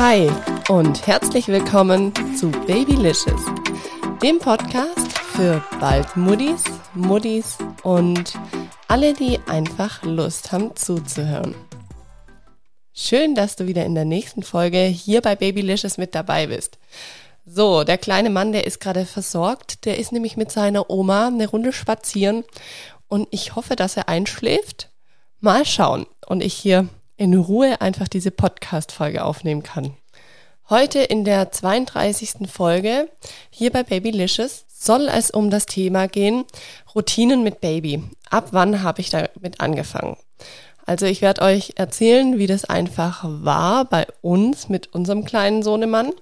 Hi und herzlich willkommen zu Babylicious, dem Podcast für bald Muddis, Muddis und alle, die einfach Lust haben zuzuhören. Schön, dass du wieder in der nächsten Folge hier bei Babylicious mit dabei bist. So, der kleine Mann, der ist gerade versorgt. Der ist nämlich mit seiner Oma eine Runde spazieren und ich hoffe, dass er einschläft. Mal schauen. Und ich hier in Ruhe einfach diese Podcast-Folge aufnehmen kann. Heute in der 32. Folge hier bei Babylicious soll es um das Thema gehen, Routinen mit Baby. Ab wann habe ich damit angefangen? Also ich werde euch erzählen, wie das einfach war bei uns mit unserem kleinen Sohnemann.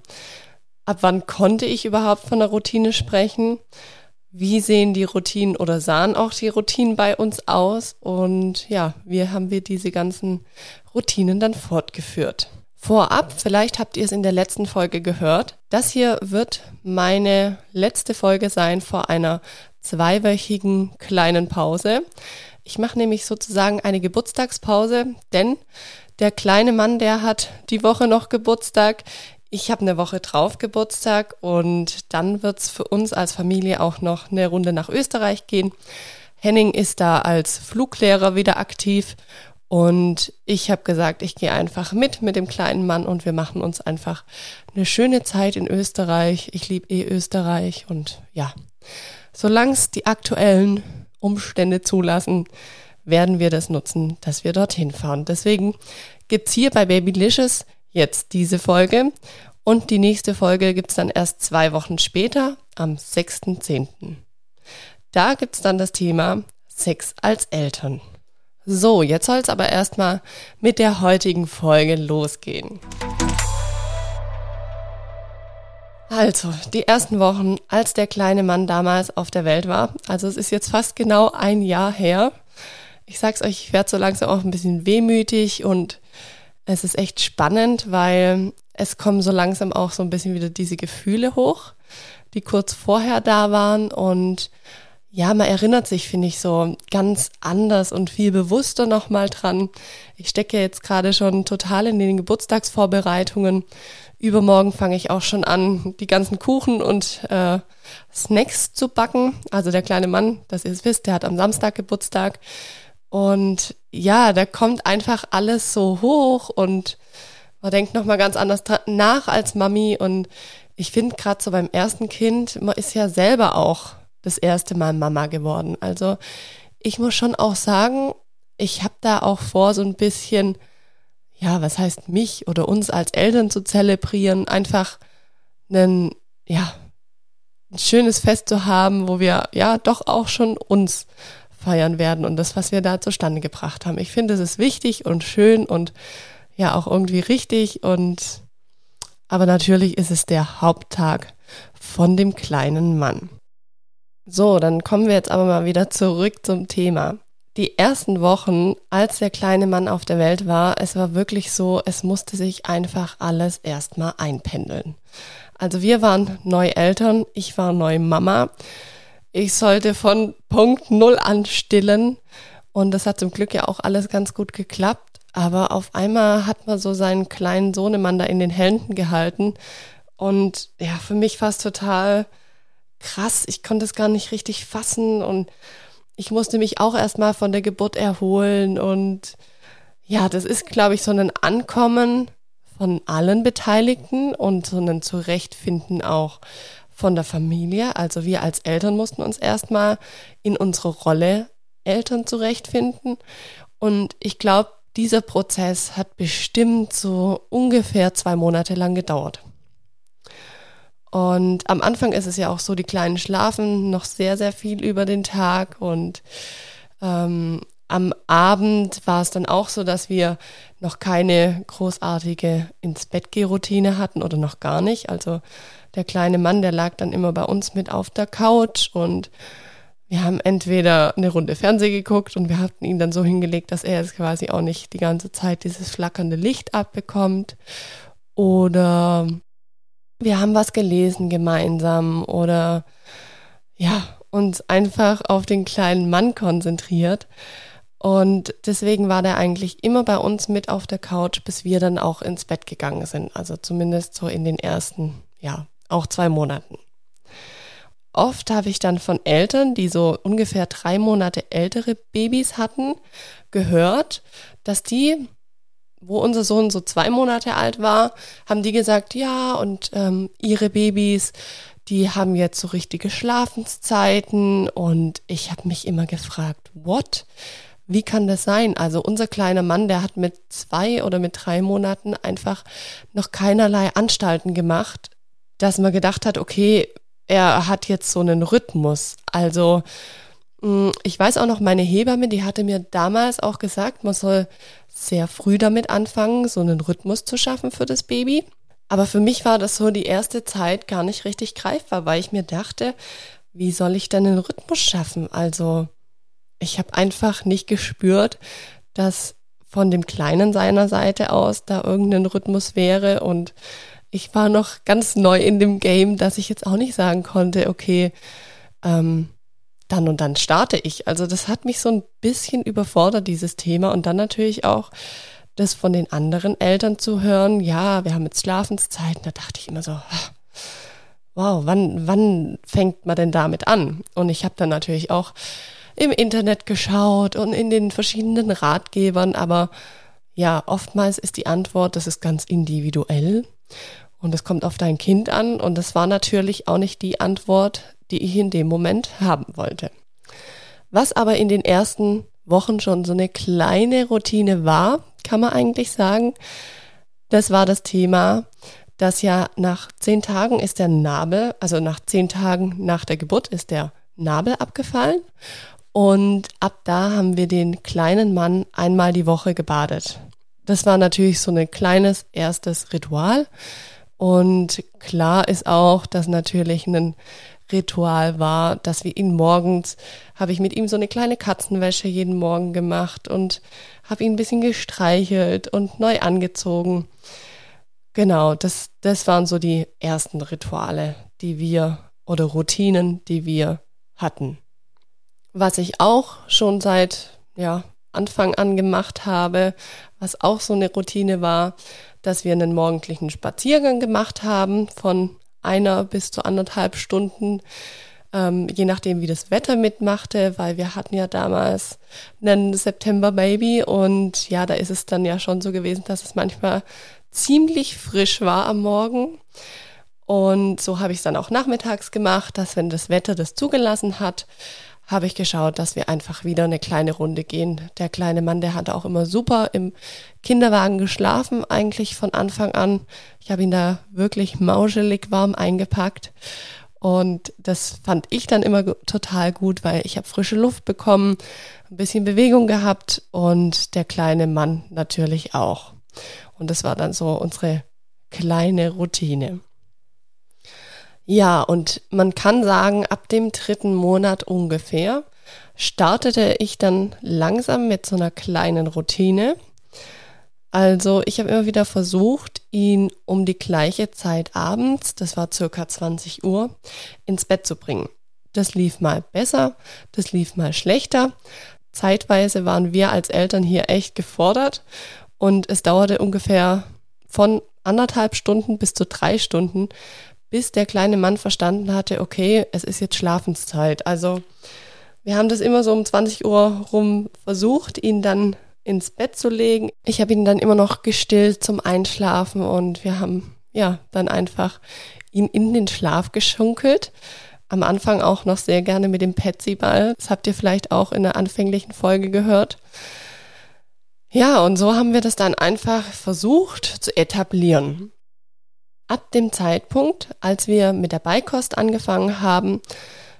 Ab wann konnte ich überhaupt von der Routine sprechen? Wie sehen die Routinen oder sahen auch die Routinen bei uns aus und ja, wie haben wir diese ganzen Routinen dann fortgeführt. Vorab, vielleicht habt ihr es in der letzten Folge gehört, das hier wird meine letzte Folge sein vor einer zweiwöchigen kleinen Pause. Ich mache nämlich sozusagen eine Geburtstagspause, denn der kleine Mann, der hat die Woche noch Geburtstag. Ich habe eine Woche drauf Geburtstag und dann wird es für uns als Familie auch noch eine Runde nach Österreich gehen. Henning ist da als Fluglehrer wieder aktiv und ich habe gesagt, ich gehe einfach mit mit dem kleinen Mann und wir machen uns einfach eine schöne Zeit in Österreich. Ich liebe eh Österreich und ja, solange es die aktuellen Umstände zulassen, werden wir das nutzen, dass wir dorthin fahren. Deswegen gibt's hier bei Babylicious jetzt diese Folge. Und die nächste Folge gibt es dann erst zwei Wochen später, am 6.10. Da gibt es dann das Thema Sex als Eltern. So, jetzt soll es aber erstmal mit der heutigen Folge losgehen. Also, die ersten Wochen, als der kleine Mann damals auf der Welt war, also es ist jetzt fast genau ein Jahr her. Ich sag's euch, ich werde so langsam auch ein bisschen wehmütig und es ist echt spannend, weil es kommen so langsam auch so ein bisschen wieder diese Gefühle hoch, die kurz vorher da waren. Und ja, man erinnert sich, finde ich, so ganz anders und viel bewusster nochmal dran. Ich stecke jetzt gerade schon total in den Geburtstagsvorbereitungen. Übermorgen fange ich auch schon an, die ganzen Kuchen und äh, Snacks zu backen. Also der kleine Mann, dass ihr es wisst, der hat am Samstag Geburtstag. Und ja, da kommt einfach alles so hoch und man denkt nochmal ganz anders nach als Mami. Und ich finde gerade so beim ersten Kind, man ist ja selber auch das erste Mal Mama geworden. Also ich muss schon auch sagen, ich habe da auch vor, so ein bisschen, ja, was heißt mich oder uns als Eltern zu zelebrieren, einfach einen, ja, ein schönes Fest zu haben, wo wir ja doch auch schon uns feiern werden und das, was wir da zustande gebracht haben. Ich finde, es ist wichtig und schön und ja auch irgendwie richtig und aber natürlich ist es der Haupttag von dem kleinen Mann. So, dann kommen wir jetzt aber mal wieder zurück zum Thema. Die ersten Wochen, als der kleine Mann auf der Welt war, es war wirklich so, es musste sich einfach alles erstmal einpendeln. Also wir waren neu Eltern, ich war neu Mama ich sollte von Punkt Null an stillen. Und das hat zum Glück ja auch alles ganz gut geklappt. Aber auf einmal hat man so seinen kleinen Sohnemann da in den Händen gehalten. Und ja, für mich war es total krass. Ich konnte es gar nicht richtig fassen. Und ich musste mich auch erstmal von der Geburt erholen. Und ja, das ist, glaube ich, so ein Ankommen von allen Beteiligten und so ein Zurechtfinden auch von der Familie. Also wir als Eltern mussten uns erstmal in unsere Rolle Eltern zurechtfinden. Und ich glaube, dieser Prozess hat bestimmt so ungefähr zwei Monate lang gedauert. Und am Anfang ist es ja auch so, die Kleinen schlafen noch sehr, sehr viel über den Tag und ähm, am Abend war es dann auch so, dass wir noch keine großartige ins Bett Routine hatten oder noch gar nicht. Also der kleine Mann, der lag dann immer bei uns mit auf der Couch und wir haben entweder eine Runde Fernseh geguckt und wir hatten ihn dann so hingelegt, dass er jetzt quasi auch nicht die ganze Zeit dieses flackernde Licht abbekommt oder wir haben was gelesen gemeinsam oder ja, uns einfach auf den kleinen Mann konzentriert. Und deswegen war der eigentlich immer bei uns mit auf der Couch, bis wir dann auch ins Bett gegangen sind. Also zumindest so in den ersten, ja, auch zwei Monaten. Oft habe ich dann von Eltern, die so ungefähr drei Monate ältere Babys hatten, gehört, dass die, wo unser Sohn so zwei Monate alt war, haben die gesagt, ja, und ähm, ihre Babys, die haben jetzt so richtige Schlafenszeiten. Und ich habe mich immer gefragt, what? Wie kann das sein? Also unser kleiner Mann, der hat mit zwei oder mit drei Monaten einfach noch keinerlei Anstalten gemacht, dass man gedacht hat, okay, er hat jetzt so einen Rhythmus. Also mm, ich weiß auch noch, meine Hebamme, die hatte mir damals auch gesagt, man soll sehr früh damit anfangen, so einen Rhythmus zu schaffen für das Baby. Aber für mich war das so die erste Zeit gar nicht richtig greifbar, weil ich mir dachte, wie soll ich denn einen Rhythmus schaffen? Also ich habe einfach nicht gespürt, dass von dem Kleinen seiner Seite aus da irgendein Rhythmus wäre und ich war noch ganz neu in dem Game, dass ich jetzt auch nicht sagen konnte, okay, ähm, dann und dann starte ich. Also das hat mich so ein bisschen überfordert, dieses Thema. Und dann natürlich auch das von den anderen Eltern zu hören, ja, wir haben jetzt Schlafenszeiten, da dachte ich immer so, wow, wann, wann fängt man denn damit an? Und ich habe dann natürlich auch im Internet geschaut und in den verschiedenen Ratgebern, aber ja, oftmals ist die Antwort, das ist ganz individuell und es kommt auf dein Kind an und das war natürlich auch nicht die Antwort, die ich in dem Moment haben wollte. Was aber in den ersten Wochen schon so eine kleine Routine war, kann man eigentlich sagen, das war das Thema, dass ja nach zehn Tagen ist der Nabel, also nach zehn Tagen nach der Geburt ist der Nabel abgefallen und ab da haben wir den kleinen Mann einmal die Woche gebadet. Das war natürlich so ein kleines erstes Ritual. Und klar ist auch, dass natürlich ein Ritual war, dass wir ihn morgens, habe ich mit ihm so eine kleine Katzenwäsche jeden Morgen gemacht und habe ihn ein bisschen gestreichelt und neu angezogen. Genau, das, das waren so die ersten Rituale, die wir oder Routinen, die wir hatten. Was ich auch schon seit ja, Anfang an gemacht habe, was auch so eine Routine war, dass wir einen morgendlichen Spaziergang gemacht haben von einer bis zu anderthalb Stunden, ähm, je nachdem, wie das Wetter mitmachte, weil wir hatten ja damals einen September-Baby und ja, da ist es dann ja schon so gewesen, dass es manchmal ziemlich frisch war am Morgen. Und so habe ich es dann auch nachmittags gemacht, dass wenn das Wetter das zugelassen hat, habe ich geschaut, dass wir einfach wieder eine kleine Runde gehen. Der kleine Mann, der hat auch immer super im Kinderwagen geschlafen, eigentlich von Anfang an. Ich habe ihn da wirklich mauschelig warm eingepackt. Und das fand ich dann immer total gut, weil ich habe frische Luft bekommen, ein bisschen Bewegung gehabt und der kleine Mann natürlich auch. Und das war dann so unsere kleine Routine. Ja, und man kann sagen, ab dem dritten Monat ungefähr startete ich dann langsam mit so einer kleinen Routine. Also ich habe immer wieder versucht, ihn um die gleiche Zeit abends, das war circa 20 Uhr, ins Bett zu bringen. Das lief mal besser, das lief mal schlechter. Zeitweise waren wir als Eltern hier echt gefordert und es dauerte ungefähr von anderthalb Stunden bis zu drei Stunden, bis der kleine Mann verstanden hatte, okay, es ist jetzt Schlafenszeit. Also wir haben das immer so um 20 Uhr rum versucht, ihn dann ins Bett zu legen. Ich habe ihn dann immer noch gestillt zum Einschlafen und wir haben ja dann einfach ihn in den Schlaf geschunkelt. Am Anfang auch noch sehr gerne mit dem Petsy-Ball. Das habt ihr vielleicht auch in der anfänglichen Folge gehört. Ja, und so haben wir das dann einfach versucht zu etablieren. Ab dem Zeitpunkt, als wir mit der Beikost angefangen haben,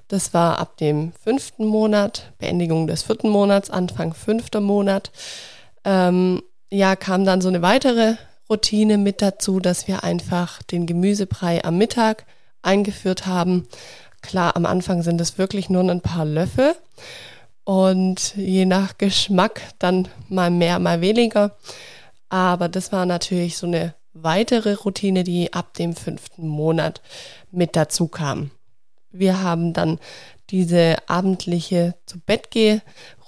das war ab dem fünften Monat, Beendigung des vierten Monats, Anfang fünfter Monat, ähm, ja, kam dann so eine weitere Routine mit dazu, dass wir einfach den Gemüsebrei am Mittag eingeführt haben. Klar, am Anfang sind es wirklich nur ein paar Löffel und je nach Geschmack dann mal mehr, mal weniger. Aber das war natürlich so eine weitere Routine, die ab dem fünften Monat mit dazu kam. Wir haben dann diese abendliche zu Bett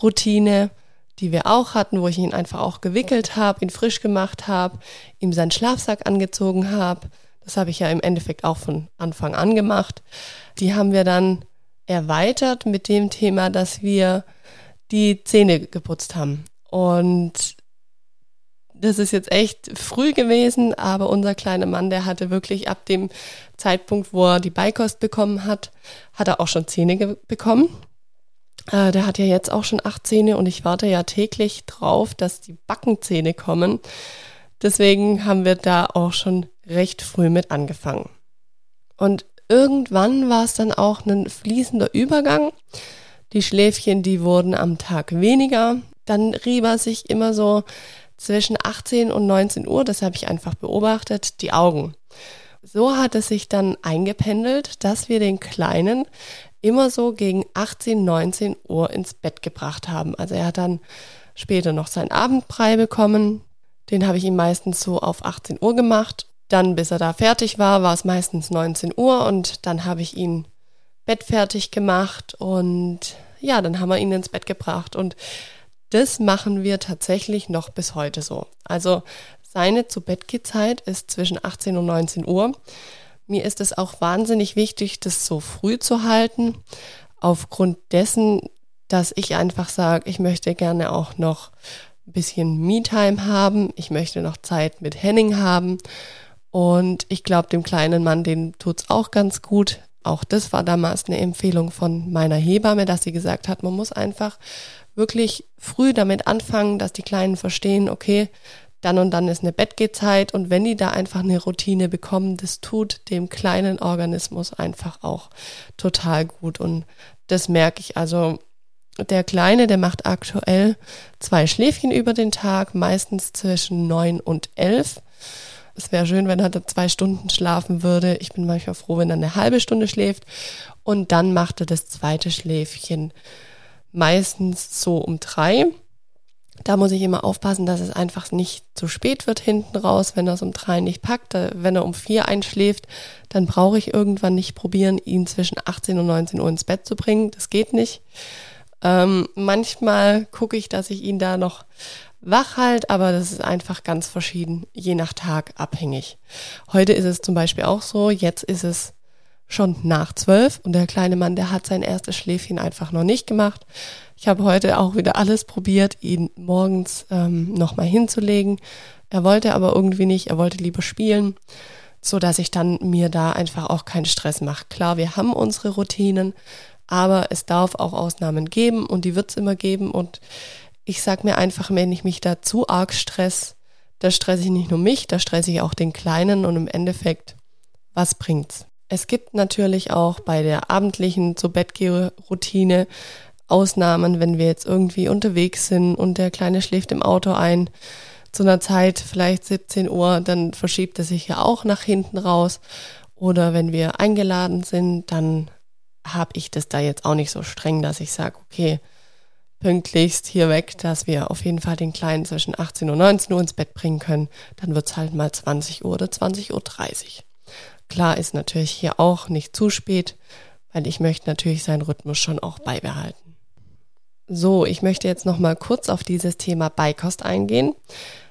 Routine, die wir auch hatten, wo ich ihn einfach auch gewickelt habe, ihn frisch gemacht habe, ihm seinen Schlafsack angezogen habe. Das habe ich ja im Endeffekt auch von Anfang an gemacht. Die haben wir dann erweitert mit dem Thema, dass wir die Zähne geputzt haben. Und das ist jetzt echt früh gewesen, aber unser kleiner Mann, der hatte wirklich ab dem Zeitpunkt, wo er die Beikost bekommen hat, hat er auch schon Zähne bekommen. Äh, der hat ja jetzt auch schon acht Zähne und ich warte ja täglich drauf, dass die Backenzähne kommen. Deswegen haben wir da auch schon recht früh mit angefangen. Und irgendwann war es dann auch ein fließender Übergang. Die Schläfchen, die wurden am Tag weniger. Dann rieb er sich immer so zwischen 18 und 19 Uhr, das habe ich einfach beobachtet, die Augen. So hat es sich dann eingependelt, dass wir den Kleinen immer so gegen 18, 19 Uhr ins Bett gebracht haben. Also er hat dann später noch seinen Abendbrei bekommen. Den habe ich ihm meistens so auf 18 Uhr gemacht. Dann, bis er da fertig war, war es meistens 19 Uhr und dann habe ich ihn bettfertig gemacht und ja, dann haben wir ihn ins Bett gebracht und das machen wir tatsächlich noch bis heute so. Also seine zu Zeit ist zwischen 18 und 19 Uhr. Mir ist es auch wahnsinnig wichtig, das so früh zu halten, aufgrund dessen, dass ich einfach sage, ich möchte gerne auch noch ein bisschen Me-Time haben. Ich möchte noch Zeit mit Henning haben. Und ich glaube, dem kleinen Mann, den tut's auch ganz gut. Auch das war damals eine Empfehlung von meiner Hebamme, dass sie gesagt hat, man muss einfach wirklich früh damit anfangen, dass die Kleinen verstehen, okay, dann und dann ist eine Bettgehzeit und wenn die da einfach eine Routine bekommen, das tut dem kleinen Organismus einfach auch total gut und das merke ich. Also der Kleine, der macht aktuell zwei Schläfchen über den Tag, meistens zwischen neun und elf. Es wäre schön, wenn er da zwei Stunden schlafen würde. Ich bin manchmal froh, wenn er eine halbe Stunde schläft. Und dann macht er das zweite Schläfchen meistens so um drei. Da muss ich immer aufpassen, dass es einfach nicht zu spät wird hinten raus, wenn er es um drei nicht packt. Wenn er um vier einschläft, dann brauche ich irgendwann nicht probieren, ihn zwischen 18 und 19 Uhr ins Bett zu bringen. Das geht nicht. Ähm, manchmal gucke ich, dass ich ihn da noch wach halt, aber das ist einfach ganz verschieden, je nach Tag abhängig. Heute ist es zum Beispiel auch so, jetzt ist es schon nach zwölf und der kleine Mann, der hat sein erstes Schläfchen einfach noch nicht gemacht. Ich habe heute auch wieder alles probiert, ihn morgens ähm, nochmal hinzulegen. Er wollte aber irgendwie nicht, er wollte lieber spielen, so dass ich dann mir da einfach auch keinen Stress mache. Klar, wir haben unsere Routinen, aber es darf auch Ausnahmen geben und die wird es immer geben und ich sag mir einfach, wenn ich mich da zu arg stress, da stresse ich nicht nur mich, da stresse ich auch den Kleinen und im Endeffekt, was bringt's? Es gibt natürlich auch bei der abendlichen zu Bettgeh-Routine Ausnahmen, wenn wir jetzt irgendwie unterwegs sind und der Kleine schläft im Auto ein zu einer Zeit, vielleicht 17 Uhr, dann verschiebt er sich ja auch nach hinten raus. Oder wenn wir eingeladen sind, dann habe ich das da jetzt auch nicht so streng, dass ich sage, okay, pünktlichst hier weg, dass wir auf jeden Fall den Kleinen zwischen 18 und 19 Uhr ins Bett bringen können. Dann wird's halt mal 20 Uhr oder 20.30 Uhr. Klar ist natürlich hier auch nicht zu spät, weil ich möchte natürlich seinen Rhythmus schon auch beibehalten. So, ich möchte jetzt noch mal kurz auf dieses Thema Beikost eingehen.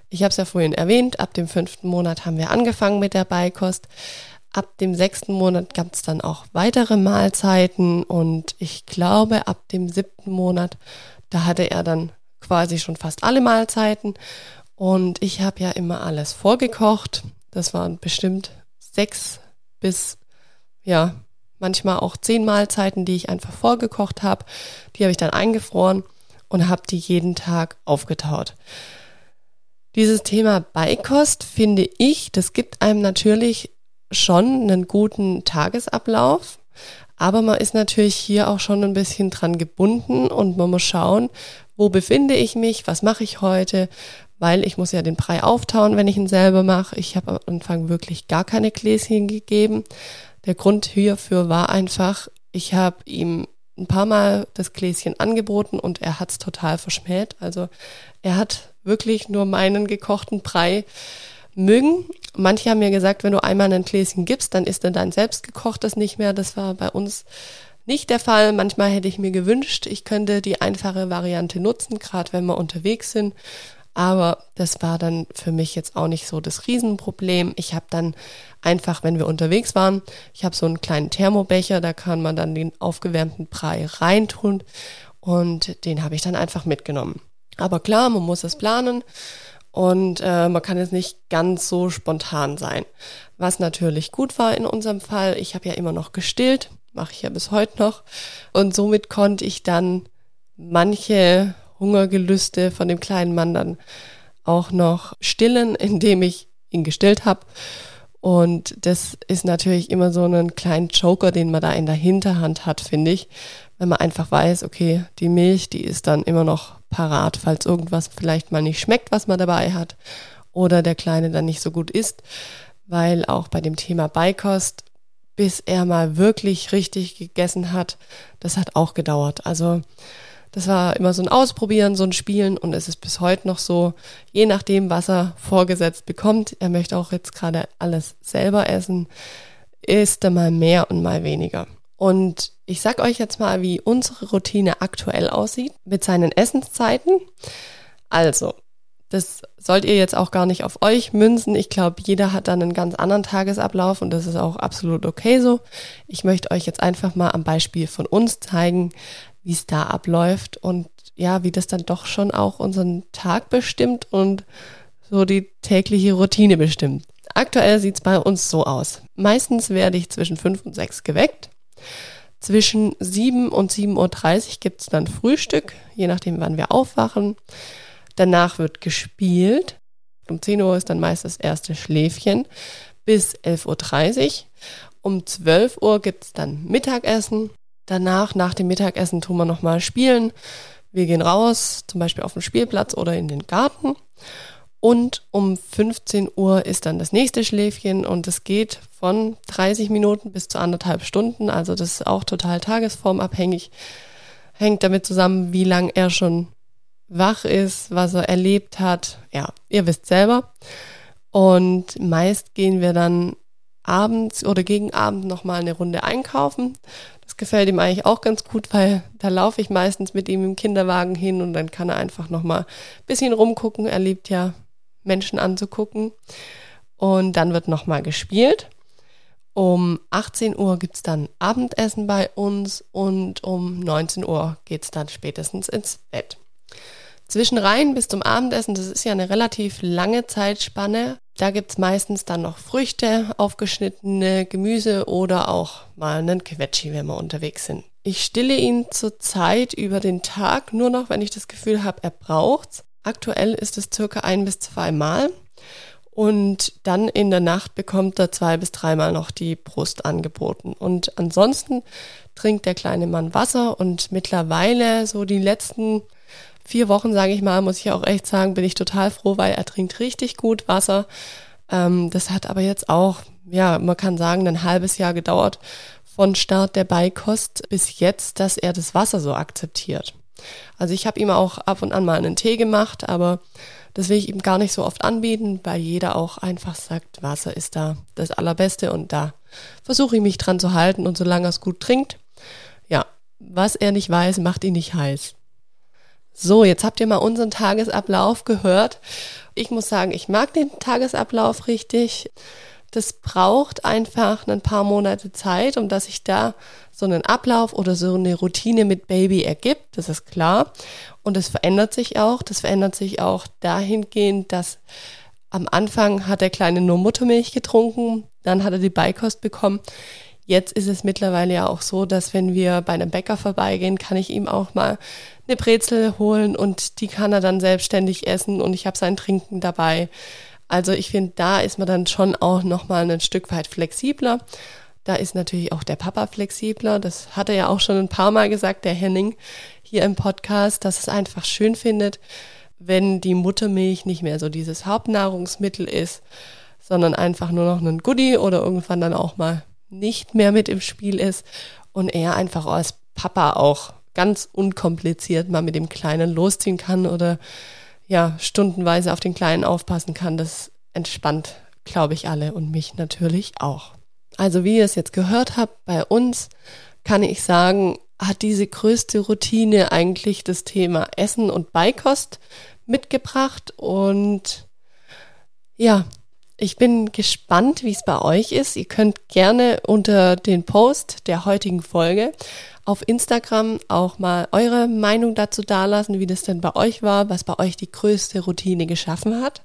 Ich habe es ja vorhin erwähnt, ab dem fünften Monat haben wir angefangen mit der Beikost. Ab dem sechsten Monat gab es dann auch weitere Mahlzeiten und ich glaube, ab dem siebten Monat, da hatte er dann quasi schon fast alle Mahlzeiten und ich habe ja immer alles vorgekocht. Das waren bestimmt sechs bis, ja, manchmal auch zehn Mahlzeiten, die ich einfach vorgekocht habe. Die habe ich dann eingefroren und habe die jeden Tag aufgetaut. Dieses Thema Beikost finde ich, das gibt einem natürlich schon einen guten Tagesablauf, aber man ist natürlich hier auch schon ein bisschen dran gebunden und man muss schauen, wo befinde ich mich, was mache ich heute, weil ich muss ja den Brei auftauen, wenn ich ihn selber mache. Ich habe am Anfang wirklich gar keine Gläschen gegeben. Der Grund hierfür war einfach, ich habe ihm ein paar Mal das Gläschen angeboten und er hat es total verschmäht. Also er hat wirklich nur meinen gekochten Brei mögen. Manche haben mir gesagt, wenn du einmal ein Gläschen gibst, dann ist er dein selbstgekochtes nicht mehr. Das war bei uns nicht der Fall. Manchmal hätte ich mir gewünscht, ich könnte die einfache Variante nutzen, gerade wenn wir unterwegs sind. Aber das war dann für mich jetzt auch nicht so das Riesenproblem. Ich habe dann einfach, wenn wir unterwegs waren, ich habe so einen kleinen Thermobecher, da kann man dann den aufgewärmten Brei reintun und den habe ich dann einfach mitgenommen. Aber klar, man muss es planen und äh, man kann jetzt nicht ganz so spontan sein. Was natürlich gut war in unserem Fall, ich habe ja immer noch gestillt, mache ich ja bis heute noch und somit konnte ich dann manche Hungergelüste von dem kleinen Mann dann auch noch stillen, indem ich ihn gestillt habe. Und das ist natürlich immer so ein kleinen Joker, den man da in der Hinterhand hat, finde ich. Wenn man einfach weiß, okay, die Milch, die ist dann immer noch parat, falls irgendwas vielleicht mal nicht schmeckt, was man dabei hat. Oder der Kleine dann nicht so gut isst. Weil auch bei dem Thema Beikost, bis er mal wirklich richtig gegessen hat, das hat auch gedauert. Also das war immer so ein Ausprobieren, so ein Spielen und es ist bis heute noch so, je nachdem, was er vorgesetzt bekommt, er möchte auch jetzt gerade alles selber essen, ist er mal mehr und mal weniger. Und ich sag euch jetzt mal, wie unsere Routine aktuell aussieht mit seinen Essenszeiten. Also, das sollt ihr jetzt auch gar nicht auf euch münzen. Ich glaube, jeder hat dann einen ganz anderen Tagesablauf und das ist auch absolut okay so. Ich möchte euch jetzt einfach mal am Beispiel von uns zeigen, wie es da abläuft und ja, wie das dann doch schon auch unseren Tag bestimmt und so die tägliche Routine bestimmt. Aktuell sieht es bei uns so aus. Meistens werde ich zwischen 5 und 6 geweckt. Zwischen 7 und 7.30 Uhr gibt es dann Frühstück, je nachdem, wann wir aufwachen. Danach wird gespielt. Um 10 Uhr ist dann meist das erste Schläfchen bis 11.30 Uhr. Um 12 Uhr gibt es dann Mittagessen. Danach, nach dem Mittagessen, tun wir nochmal spielen. Wir gehen raus, zum Beispiel auf den Spielplatz oder in den Garten. Und um 15 Uhr ist dann das nächste Schläfchen und es geht von 30 Minuten bis zu anderthalb Stunden. Also das ist auch total tagesformabhängig. Hängt damit zusammen, wie lang er schon wach ist, was er erlebt hat. Ja, ihr wisst selber. Und meist gehen wir dann abends oder gegen Abend nochmal eine Runde einkaufen. Das gefällt ihm eigentlich auch ganz gut, weil da laufe ich meistens mit ihm im Kinderwagen hin und dann kann er einfach nochmal ein bisschen rumgucken. Er liebt ja Menschen anzugucken. Und dann wird nochmal gespielt. Um 18 Uhr gibt es dann Abendessen bei uns und um 19 Uhr geht es dann spätestens ins Bett. Zwischen Reihen bis zum Abendessen, das ist ja eine relativ lange Zeitspanne. Da gibt's meistens dann noch Früchte, aufgeschnittene Gemüse oder auch mal einen Quetschi, wenn wir unterwegs sind. Ich stille ihn zurzeit über den Tag nur noch, wenn ich das Gefühl habe, er braucht's. Aktuell ist es circa ein bis zweimal. Und dann in der Nacht bekommt er zwei bis dreimal noch die Brust angeboten. Und ansonsten trinkt der kleine Mann Wasser und mittlerweile so die letzten vier Wochen, sage ich mal, muss ich auch echt sagen, bin ich total froh, weil er trinkt richtig gut Wasser. Ähm, das hat aber jetzt auch, ja, man kann sagen, ein halbes Jahr gedauert von Start der Beikost bis jetzt, dass er das Wasser so akzeptiert. Also ich habe ihm auch ab und an mal einen Tee gemacht, aber das will ich ihm gar nicht so oft anbieten, weil jeder auch einfach sagt, Wasser ist da das Allerbeste und da versuche ich mich dran zu halten und solange er es gut trinkt, ja, was er nicht weiß, macht ihn nicht heiß. So, jetzt habt ihr mal unseren Tagesablauf gehört. Ich muss sagen, ich mag den Tagesablauf richtig. Das braucht einfach ein paar Monate Zeit, um dass sich da so einen Ablauf oder so eine Routine mit Baby ergibt. Das ist klar. Und es verändert sich auch. Das verändert sich auch dahingehend, dass am Anfang hat der Kleine nur Muttermilch getrunken, dann hat er die Beikost bekommen. Jetzt ist es mittlerweile ja auch so, dass wenn wir bei einem Bäcker vorbeigehen, kann ich ihm auch mal eine Brezel holen und die kann er dann selbstständig essen und ich habe sein Trinken dabei. Also ich finde, da ist man dann schon auch nochmal ein Stück weit flexibler. Da ist natürlich auch der Papa flexibler. Das hat er ja auch schon ein paar Mal gesagt, der Henning, hier im Podcast, dass es einfach schön findet, wenn die Muttermilch nicht mehr so dieses Hauptnahrungsmittel ist, sondern einfach nur noch ein Goodie oder irgendwann dann auch mal nicht mehr mit im Spiel ist und er einfach als Papa auch ganz unkompliziert mal mit dem Kleinen losziehen kann oder ja, stundenweise auf den Kleinen aufpassen kann. Das entspannt, glaube ich, alle und mich natürlich auch. Also wie ihr es jetzt gehört habt, bei uns kann ich sagen, hat diese größte Routine eigentlich das Thema Essen und Beikost mitgebracht. Und ja, ich bin gespannt, wie es bei euch ist. Ihr könnt gerne unter den Post der heutigen Folge auf Instagram auch mal eure Meinung dazu dalassen, wie das denn bei euch war, was bei euch die größte Routine geschaffen hat.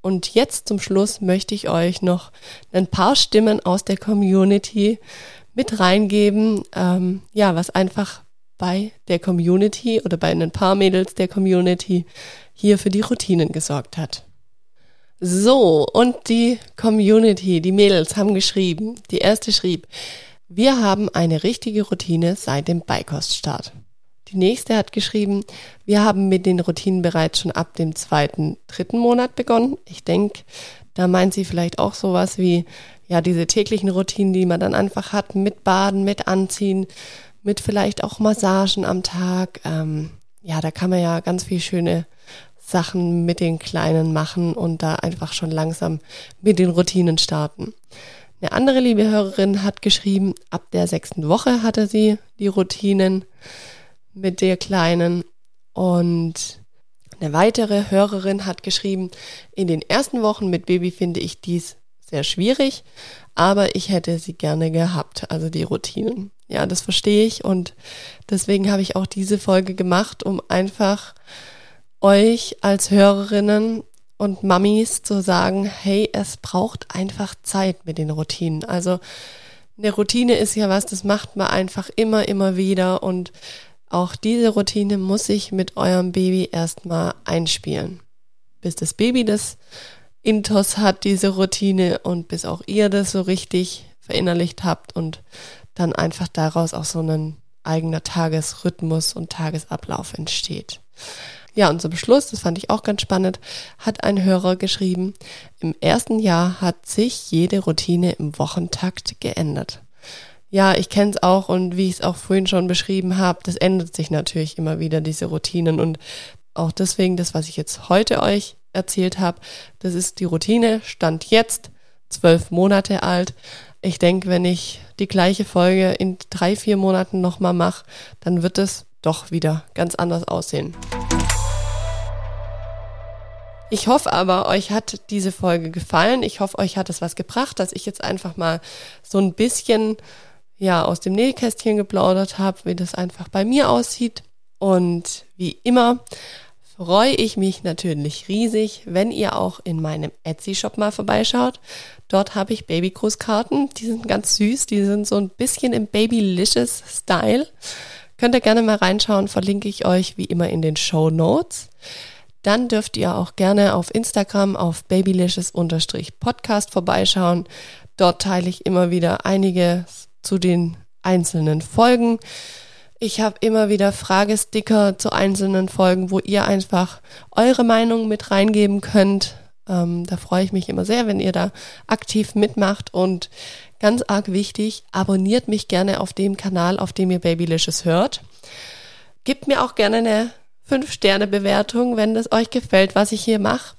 Und jetzt zum Schluss möchte ich euch noch ein paar Stimmen aus der Community mit reingeben, ähm, ja, was einfach bei der Community oder bei ein paar Mädels der Community hier für die Routinen gesorgt hat. So, und die Community, die Mädels haben geschrieben. Die erste schrieb, wir haben eine richtige Routine seit dem Beikoststart. Die nächste hat geschrieben, wir haben mit den Routinen bereits schon ab dem zweiten, dritten Monat begonnen. Ich denke, da meint sie vielleicht auch sowas wie, ja, diese täglichen Routinen, die man dann einfach hat, mit Baden, mit Anziehen, mit vielleicht auch Massagen am Tag. Ähm, ja, da kann man ja ganz viel schöne Sachen mit den Kleinen machen und da einfach schon langsam mit den Routinen starten. Eine andere liebe Hörerin hat geschrieben, ab der sechsten Woche hatte sie die Routinen mit der Kleinen. Und eine weitere Hörerin hat geschrieben, in den ersten Wochen mit Baby finde ich dies sehr schwierig, aber ich hätte sie gerne gehabt, also die Routinen. Ja, das verstehe ich und deswegen habe ich auch diese Folge gemacht, um einfach euch als Hörerinnen und Mamis zu sagen, hey, es braucht einfach Zeit mit den Routinen. Also eine Routine ist ja was, das macht man einfach immer, immer wieder und auch diese Routine muss sich mit eurem Baby erstmal einspielen. Bis das Baby das Intos hat, diese Routine und bis auch ihr das so richtig verinnerlicht habt und dann einfach daraus auch so ein eigener Tagesrhythmus und Tagesablauf entsteht. Ja, und zum Schluss, das fand ich auch ganz spannend, hat ein Hörer geschrieben, im ersten Jahr hat sich jede Routine im Wochentakt geändert. Ja, ich kenne es auch und wie ich es auch vorhin schon beschrieben habe, das ändert sich natürlich immer wieder, diese Routinen. Und auch deswegen, das, was ich jetzt heute euch erzählt habe, das ist die Routine, stand jetzt zwölf Monate alt. Ich denke, wenn ich die gleiche Folge in drei, vier Monaten nochmal mache, dann wird es doch wieder ganz anders aussehen. Ich hoffe aber, euch hat diese Folge gefallen. Ich hoffe, euch hat es was gebracht, dass ich jetzt einfach mal so ein bisschen ja aus dem Nähkästchen geplaudert habe, wie das einfach bei mir aussieht. Und wie immer freue ich mich natürlich riesig, wenn ihr auch in meinem Etsy-Shop mal vorbeischaut. Dort habe ich Babygrußkarten. Die sind ganz süß. Die sind so ein bisschen im Babylicious Style. Könnt ihr gerne mal reinschauen. Verlinke ich euch wie immer in den Show Notes dann dürft ihr auch gerne auf Instagram auf babylicious-podcast vorbeischauen. Dort teile ich immer wieder einige zu den einzelnen Folgen. Ich habe immer wieder Fragesticker zu einzelnen Folgen, wo ihr einfach eure Meinung mit reingeben könnt. Ähm, da freue ich mich immer sehr, wenn ihr da aktiv mitmacht und ganz arg wichtig, abonniert mich gerne auf dem Kanal, auf dem ihr Babylicious hört. Gebt mir auch gerne eine 5-Sterne-Bewertung, wenn es euch gefällt, was ich hier mache.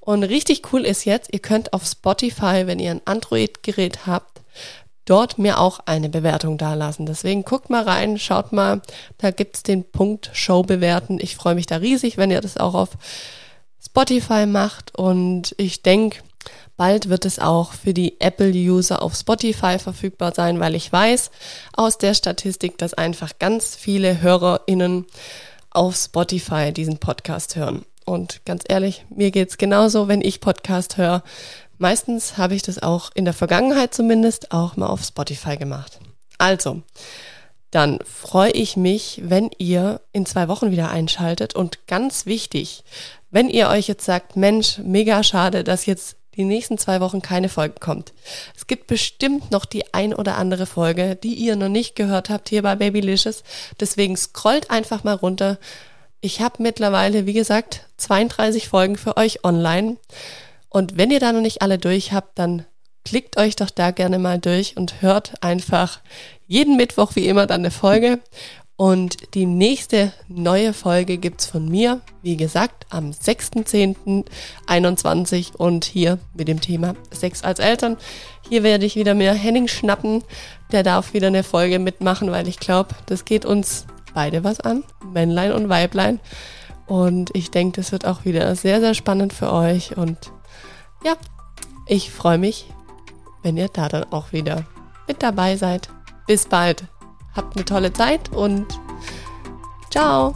Und richtig cool ist jetzt, ihr könnt auf Spotify, wenn ihr ein Android-Gerät habt, dort mir auch eine Bewertung dalassen. Deswegen guckt mal rein, schaut mal, da gibt's den Punkt Show bewerten. Ich freue mich da riesig, wenn ihr das auch auf Spotify macht. Und ich denke, bald wird es auch für die Apple-User auf Spotify verfügbar sein, weil ich weiß aus der Statistik, dass einfach ganz viele HörerInnen auf Spotify diesen Podcast hören. Und ganz ehrlich, mir geht's genauso, wenn ich Podcast höre. Meistens habe ich das auch in der Vergangenheit zumindest auch mal auf Spotify gemacht. Also, dann freue ich mich, wenn ihr in zwei Wochen wieder einschaltet. Und ganz wichtig, wenn ihr euch jetzt sagt, Mensch, mega schade, dass jetzt die nächsten zwei Wochen keine Folge kommt. Es gibt bestimmt noch die ein oder andere Folge, die ihr noch nicht gehört habt hier bei Babylicious. Deswegen scrollt einfach mal runter. Ich habe mittlerweile, wie gesagt, 32 Folgen für euch online. Und wenn ihr da noch nicht alle durch habt, dann klickt euch doch da gerne mal durch und hört einfach jeden Mittwoch wie immer dann eine Folge. Und die nächste neue Folge gibt's von mir, wie gesagt, am 6.10.21 und hier mit dem Thema Sex als Eltern. Hier werde ich wieder mehr Henning schnappen. Der darf wieder eine Folge mitmachen, weil ich glaube, das geht uns beide was an, Männlein und Weiblein. Und ich denke, das wird auch wieder sehr, sehr spannend für euch. Und ja, ich freue mich, wenn ihr da dann auch wieder mit dabei seid. Bis bald. Habt eine tolle Zeit und ciao.